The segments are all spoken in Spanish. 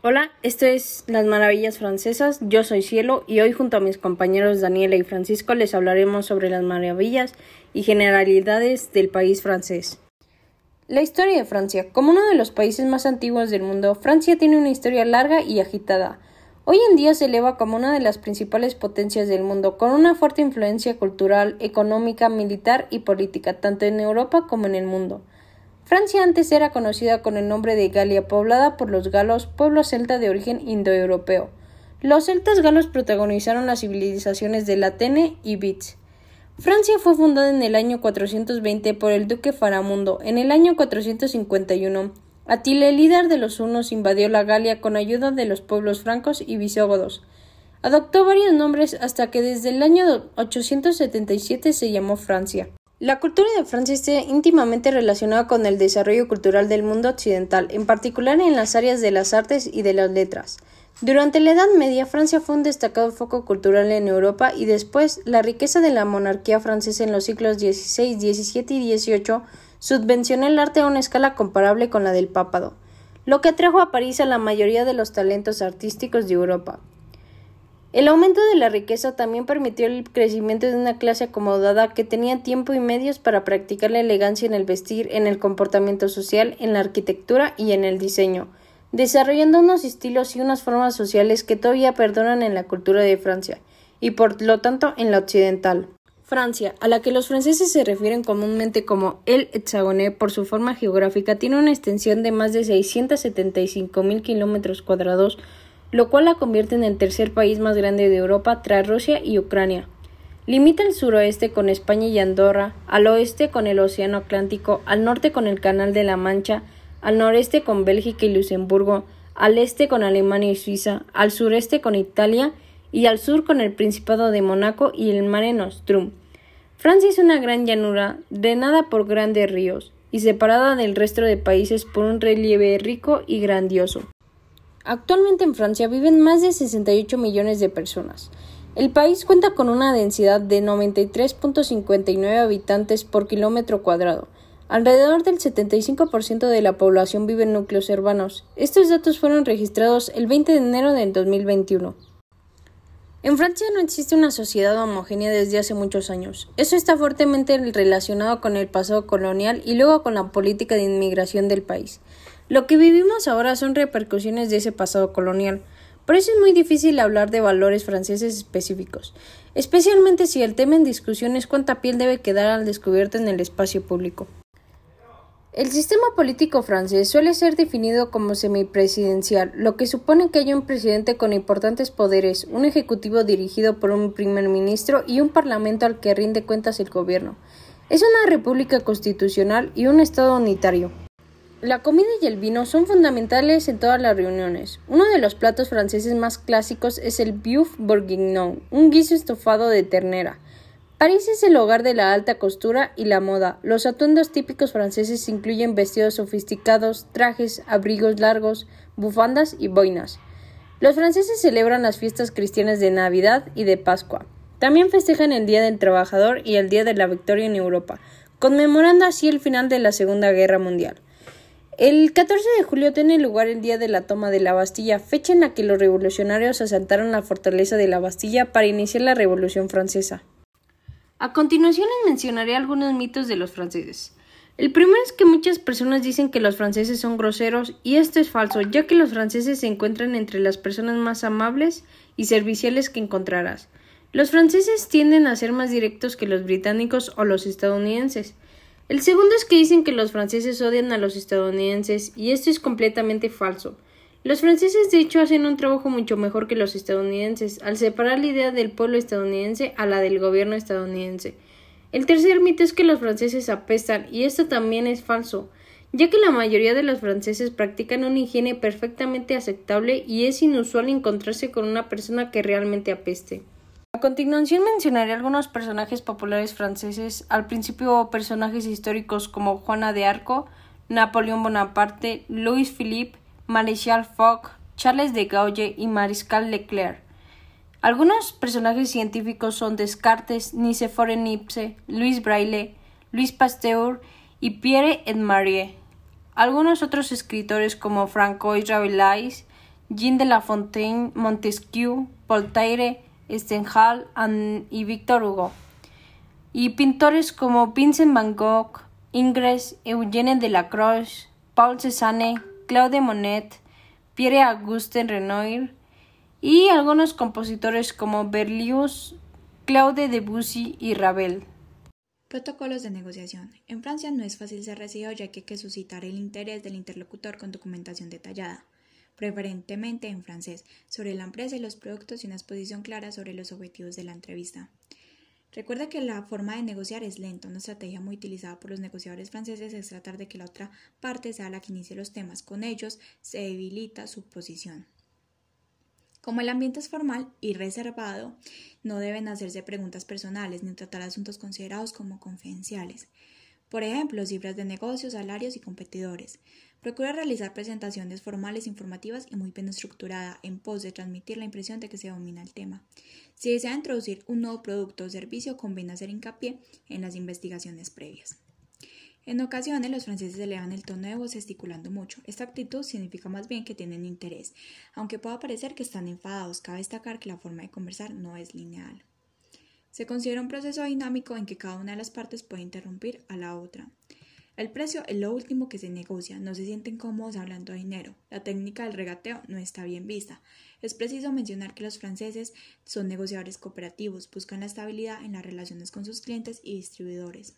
Hola, esto es Las Maravillas Francesas. Yo soy Cielo y hoy junto a mis compañeros Daniela y Francisco les hablaremos sobre las maravillas y generalidades del país francés. La historia de Francia. Como uno de los países más antiguos del mundo, Francia tiene una historia larga y agitada. Hoy en día se eleva como una de las principales potencias del mundo, con una fuerte influencia cultural, económica, militar y política, tanto en Europa como en el mundo. Francia antes era conocida con el nombre de Galia, poblada por los galos, pueblo celta de origen indoeuropeo. Los celtas galos protagonizaron las civilizaciones de Latene y Bits. Francia fue fundada en el año 420 por el duque Faramundo. En el año 451, Atila, el líder de los hunos, invadió la Galia con ayuda de los pueblos francos y visigodos. Adoptó varios nombres hasta que desde el año 877 se llamó Francia. La cultura de Francia está íntimamente relacionada con el desarrollo cultural del mundo occidental, en particular en las áreas de las artes y de las letras. Durante la Edad Media, Francia fue un destacado foco cultural en Europa y después la riqueza de la monarquía francesa en los siglos XVI, XVII y XVIII subvencionó el arte a una escala comparable con la del papado, lo que atrajo a París a la mayoría de los talentos artísticos de Europa. El aumento de la riqueza también permitió el crecimiento de una clase acomodada que tenía tiempo y medios para practicar la elegancia en el vestir, en el comportamiento social, en la arquitectura y en el diseño, desarrollando unos estilos y unas formas sociales que todavía perduran en la cultura de Francia, y por lo tanto en la occidental. Francia, a la que los franceses se refieren comúnmente como el Hexagoné por su forma geográfica, tiene una extensión de más de 675 mil kilómetros cuadrados, lo cual la convierte en el tercer país más grande de Europa tras Rusia y Ucrania. Limita al suroeste con España y Andorra, al oeste con el Océano Atlántico, al norte con el Canal de la Mancha, al noreste con Bélgica y Luxemburgo, al este con Alemania y Suiza, al sureste con Italia y al sur con el Principado de Mónaco y el Mare Nostrum. Francia es una gran llanura, drenada por grandes ríos y separada del resto de países por un relieve rico y grandioso. Actualmente en Francia viven más de 68 millones de personas. El país cuenta con una densidad de 93.59 habitantes por kilómetro cuadrado. Alrededor del 75% de la población vive en núcleos urbanos. Estos datos fueron registrados el 20 de enero del 2021. En Francia no existe una sociedad homogénea desde hace muchos años. Eso está fuertemente relacionado con el pasado colonial y luego con la política de inmigración del país. Lo que vivimos ahora son repercusiones de ese pasado colonial. Por eso es muy difícil hablar de valores franceses específicos, especialmente si el tema en discusión es cuánta piel debe quedar al descubierto en el espacio público. El sistema político francés suele ser definido como semipresidencial, lo que supone que hay un presidente con importantes poderes, un ejecutivo dirigido por un primer ministro y un parlamento al que rinde cuentas el gobierno. Es una república constitucional y un estado unitario. La comida y el vino son fundamentales en todas las reuniones. Uno de los platos franceses más clásicos es el bœuf bourguignon, un guiso estofado de ternera. París es el hogar de la alta costura y la moda. Los atuendos típicos franceses incluyen vestidos sofisticados, trajes, abrigos largos, bufandas y boinas. Los franceses celebran las fiestas cristianas de Navidad y de Pascua. También festejan el Día del Trabajador y el Día de la Victoria en Europa, conmemorando así el final de la Segunda Guerra Mundial. El 14 de julio tiene lugar el día de la toma de la Bastilla, fecha en la que los revolucionarios asaltaron la fortaleza de la Bastilla para iniciar la Revolución Francesa. A continuación les mencionaré algunos mitos de los franceses. El primero es que muchas personas dicen que los franceses son groseros y esto es falso, ya que los franceses se encuentran entre las personas más amables y serviciales que encontrarás. Los franceses tienden a ser más directos que los británicos o los estadounidenses. El segundo es que dicen que los franceses odian a los estadounidenses y esto es completamente falso. Los franceses de hecho hacen un trabajo mucho mejor que los estadounidenses al separar la idea del pueblo estadounidense a la del gobierno estadounidense. El tercer mito es que los franceses apestan y esto también es falso, ya que la mayoría de los franceses practican una higiene perfectamente aceptable y es inusual encontrarse con una persona que realmente apeste. A continuación mencionaré algunos personajes populares franceses, al principio personajes históricos como Juana de Arco, Napoleón Bonaparte, Louis Philippe, Maréchal Foch, Charles de Gaulle y Mariscal Leclerc. Algunos personajes científicos son Descartes, Nicéphore Niepce, Louis Braille, Louis Pasteur y Pierre et Marie. Algunos otros escritores como Francois Rabelais, Jean de La Fontaine, Montesquieu, Voltaire, Stendhal y Victor Hugo. Y pintores como Vincent van Gogh, Ingres, Eugène Delacroix, Paul Cézanne, Claude Monet, Pierre-Auguste Renoir y algunos compositores como Berlioz, Claude Debussy y Ravel. Protocolos de negociación. En Francia no es fácil ser recibido ya que hay que suscitar el interés del interlocutor con documentación detallada, preferentemente en francés, sobre la empresa y los productos y una exposición clara sobre los objetivos de la entrevista. Recuerda que la forma de negociar es lenta. Una estrategia muy utilizada por los negociadores franceses es tratar de que la otra parte sea la que inicie los temas. Con ellos se debilita su posición. Como el ambiente es formal y reservado, no deben hacerse preguntas personales ni tratar asuntos considerados como confidenciales. Por ejemplo, cifras de negocios, salarios y competidores. Procura realizar presentaciones formales, informativas y muy bien estructurada en pos de transmitir la impresión de que se domina el tema. Si desea introducir un nuevo producto o servicio, conviene hacer hincapié en las investigaciones previas. En ocasiones los franceses elevan el tono de voz gesticulando mucho. Esta actitud significa más bien que tienen interés, aunque pueda parecer que están enfadados. Cabe destacar que la forma de conversar no es lineal. Se considera un proceso dinámico en que cada una de las partes puede interrumpir a la otra. El precio es lo último que se negocia, no se sienten cómodos hablando de dinero. La técnica del regateo no está bien vista. Es preciso mencionar que los franceses son negociadores cooperativos, buscan la estabilidad en las relaciones con sus clientes y distribuidores.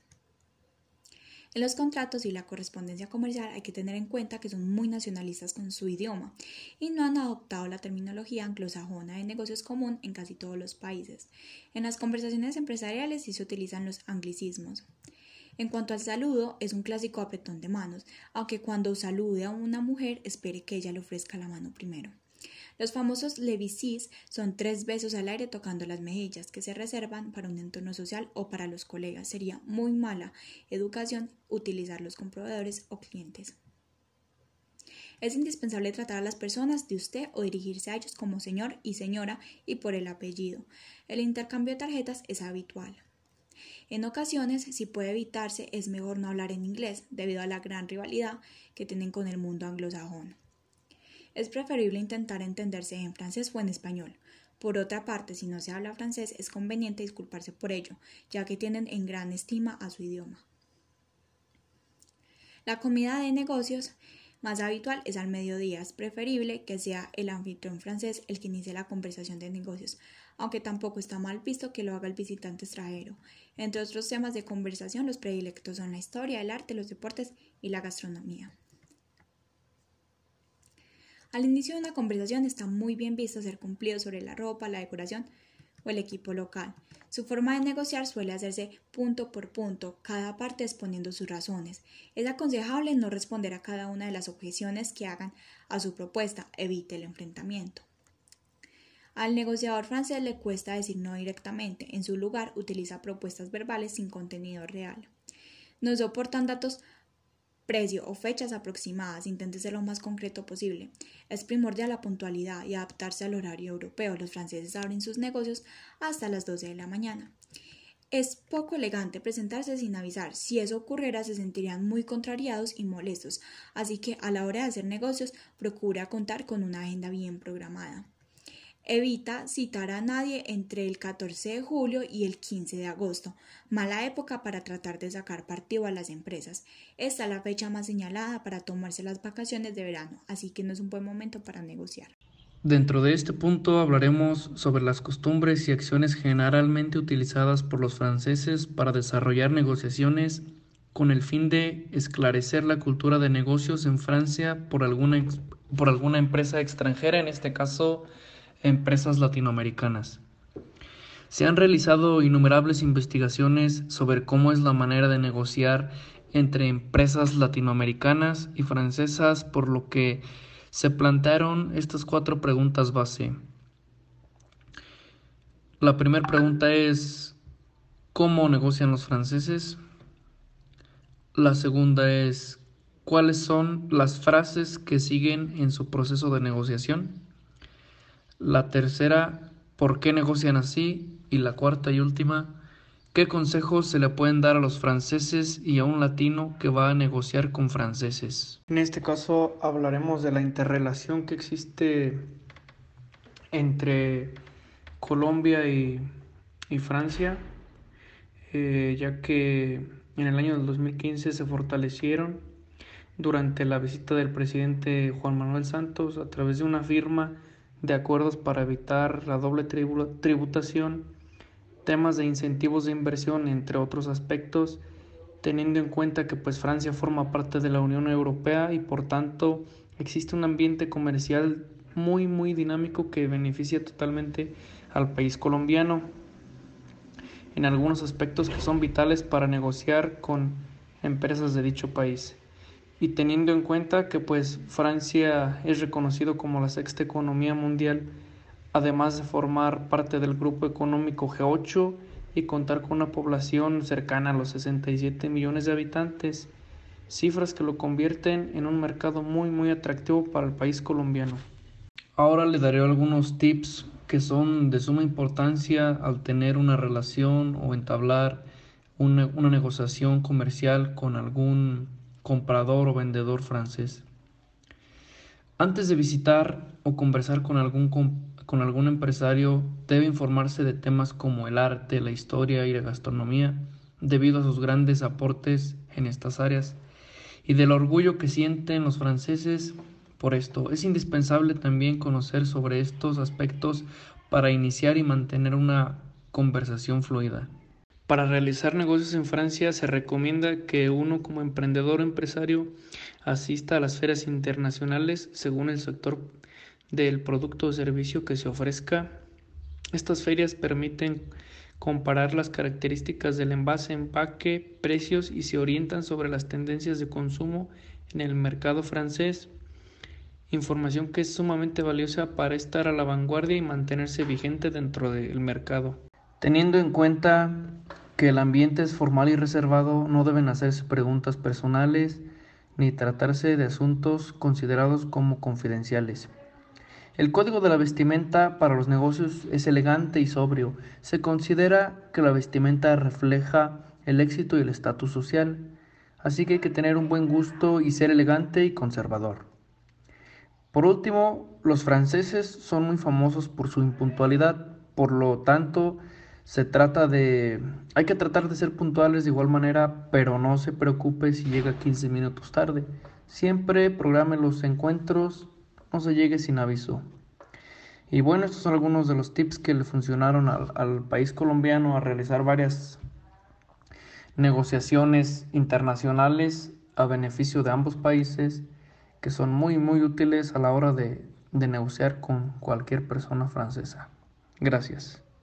En los contratos y la correspondencia comercial hay que tener en cuenta que son muy nacionalistas con su idioma y no han adoptado la terminología anglosajona de negocios común en casi todos los países. En las conversaciones empresariales sí se utilizan los anglicismos. En cuanto al saludo, es un clásico apretón de manos, aunque cuando salude a una mujer espere que ella le ofrezca la mano primero. Los famosos levisis son tres besos al aire tocando las mejillas que se reservan para un entorno social o para los colegas. Sería muy mala educación utilizarlos con proveedores o clientes. Es indispensable tratar a las personas de usted o dirigirse a ellos como señor y señora y por el apellido. El intercambio de tarjetas es habitual. En ocasiones, si puede evitarse, es mejor no hablar en inglés debido a la gran rivalidad que tienen con el mundo anglosajón es preferible intentar entenderse en francés o en español. Por otra parte, si no se habla francés, es conveniente disculparse por ello, ya que tienen en gran estima a su idioma. La comida de negocios más habitual es al mediodía. Es preferible que sea el anfitrión francés el que inicie la conversación de negocios, aunque tampoco está mal visto que lo haga el visitante extranjero. Entre otros temas de conversación, los predilectos son la historia, el arte, los deportes y la gastronomía. Al inicio de una conversación está muy bien visto ser cumplido sobre la ropa, la decoración o el equipo local. Su forma de negociar suele hacerse punto por punto, cada parte exponiendo sus razones. Es aconsejable no responder a cada una de las objeciones que hagan a su propuesta, evite el enfrentamiento. Al negociador francés le cuesta decir no directamente, en su lugar utiliza propuestas verbales sin contenido real. No soportan datos precio o fechas aproximadas, intente ser lo más concreto posible. Es primordial la puntualidad y adaptarse al horario europeo. Los franceses abren sus negocios hasta las 12 de la mañana. Es poco elegante presentarse sin avisar. Si eso ocurriera, se sentirían muy contrariados y molestos. Así que a la hora de hacer negocios, procura contar con una agenda bien programada. Evita citar a nadie entre el 14 de julio y el 15 de agosto, mala época para tratar de sacar partido a las empresas. Esta es la fecha más señalada para tomarse las vacaciones de verano, así que no es un buen momento para negociar. Dentro de este punto hablaremos sobre las costumbres y acciones generalmente utilizadas por los franceses para desarrollar negociaciones con el fin de esclarecer la cultura de negocios en Francia por alguna, por alguna empresa extranjera, en este caso empresas latinoamericanas. Se han realizado innumerables investigaciones sobre cómo es la manera de negociar entre empresas latinoamericanas y francesas, por lo que se plantearon estas cuatro preguntas base. La primera pregunta es ¿cómo negocian los franceses? La segunda es ¿cuáles son las frases que siguen en su proceso de negociación? La tercera, ¿por qué negocian así? Y la cuarta y última, ¿Qué consejos se le pueden dar a los franceses y a un latino que va a negociar con franceses? En este caso hablaremos de la interrelación que existe entre Colombia y, Francia, eh, ya que en el año 2015 se fortalecieron durante la visita del presidente Juan Manuel Santos a través de una firma de acuerdos para evitar la doble tributación, temas de incentivos de inversión, entre otros aspectos, teniendo en cuenta que pues Francia forma parte de la Unión Europea y por tanto existe un ambiente comercial muy muy dinámico que beneficia totalmente al país colombiano. En algunos aspectos que son vitales para negociar con empresas de dicho país y teniendo en cuenta que pues Francia es reconocido como la sexta economía mundial, además de formar parte del grupo económico G8 y contar con una población cercana a los 67 millones de habitantes, cifras que lo convierten en un mercado muy muy atractivo para el país colombiano. Ahora le daré algunos tips que son de suma importancia al tener una relación o entablar una, una negociación comercial con algún comprador o vendedor francés. Antes de visitar o conversar con algún, con algún empresario, debe informarse de temas como el arte, la historia y la gastronomía, debido a sus grandes aportes en estas áreas, y del orgullo que sienten los franceses por esto. Es indispensable también conocer sobre estos aspectos para iniciar y mantener una conversación fluida. Para realizar negocios en Francia se recomienda que uno como emprendedor o empresario asista a las ferias internacionales según el sector del producto o servicio que se ofrezca. Estas ferias permiten comparar las características del envase, empaque, precios y se orientan sobre las tendencias de consumo en el mercado francés. Información que es sumamente valiosa para estar a la vanguardia y mantenerse vigente dentro del mercado. Teniendo en cuenta que el ambiente es formal y reservado, no deben hacerse preguntas personales ni tratarse de asuntos considerados como confidenciales. El código de la vestimenta para los negocios es elegante y sobrio. Se considera que la vestimenta refleja el éxito y el estatus social, así que hay que tener un buen gusto y ser elegante y conservador. Por último, los franceses son muy famosos por su impuntualidad, por lo tanto, se trata de... Hay que tratar de ser puntuales de igual manera, pero no se preocupe si llega 15 minutos tarde. Siempre programe los encuentros, no se llegue sin aviso. Y bueno, estos son algunos de los tips que le funcionaron al, al país colombiano a realizar varias negociaciones internacionales a beneficio de ambos países que son muy muy útiles a la hora de, de negociar con cualquier persona francesa. Gracias.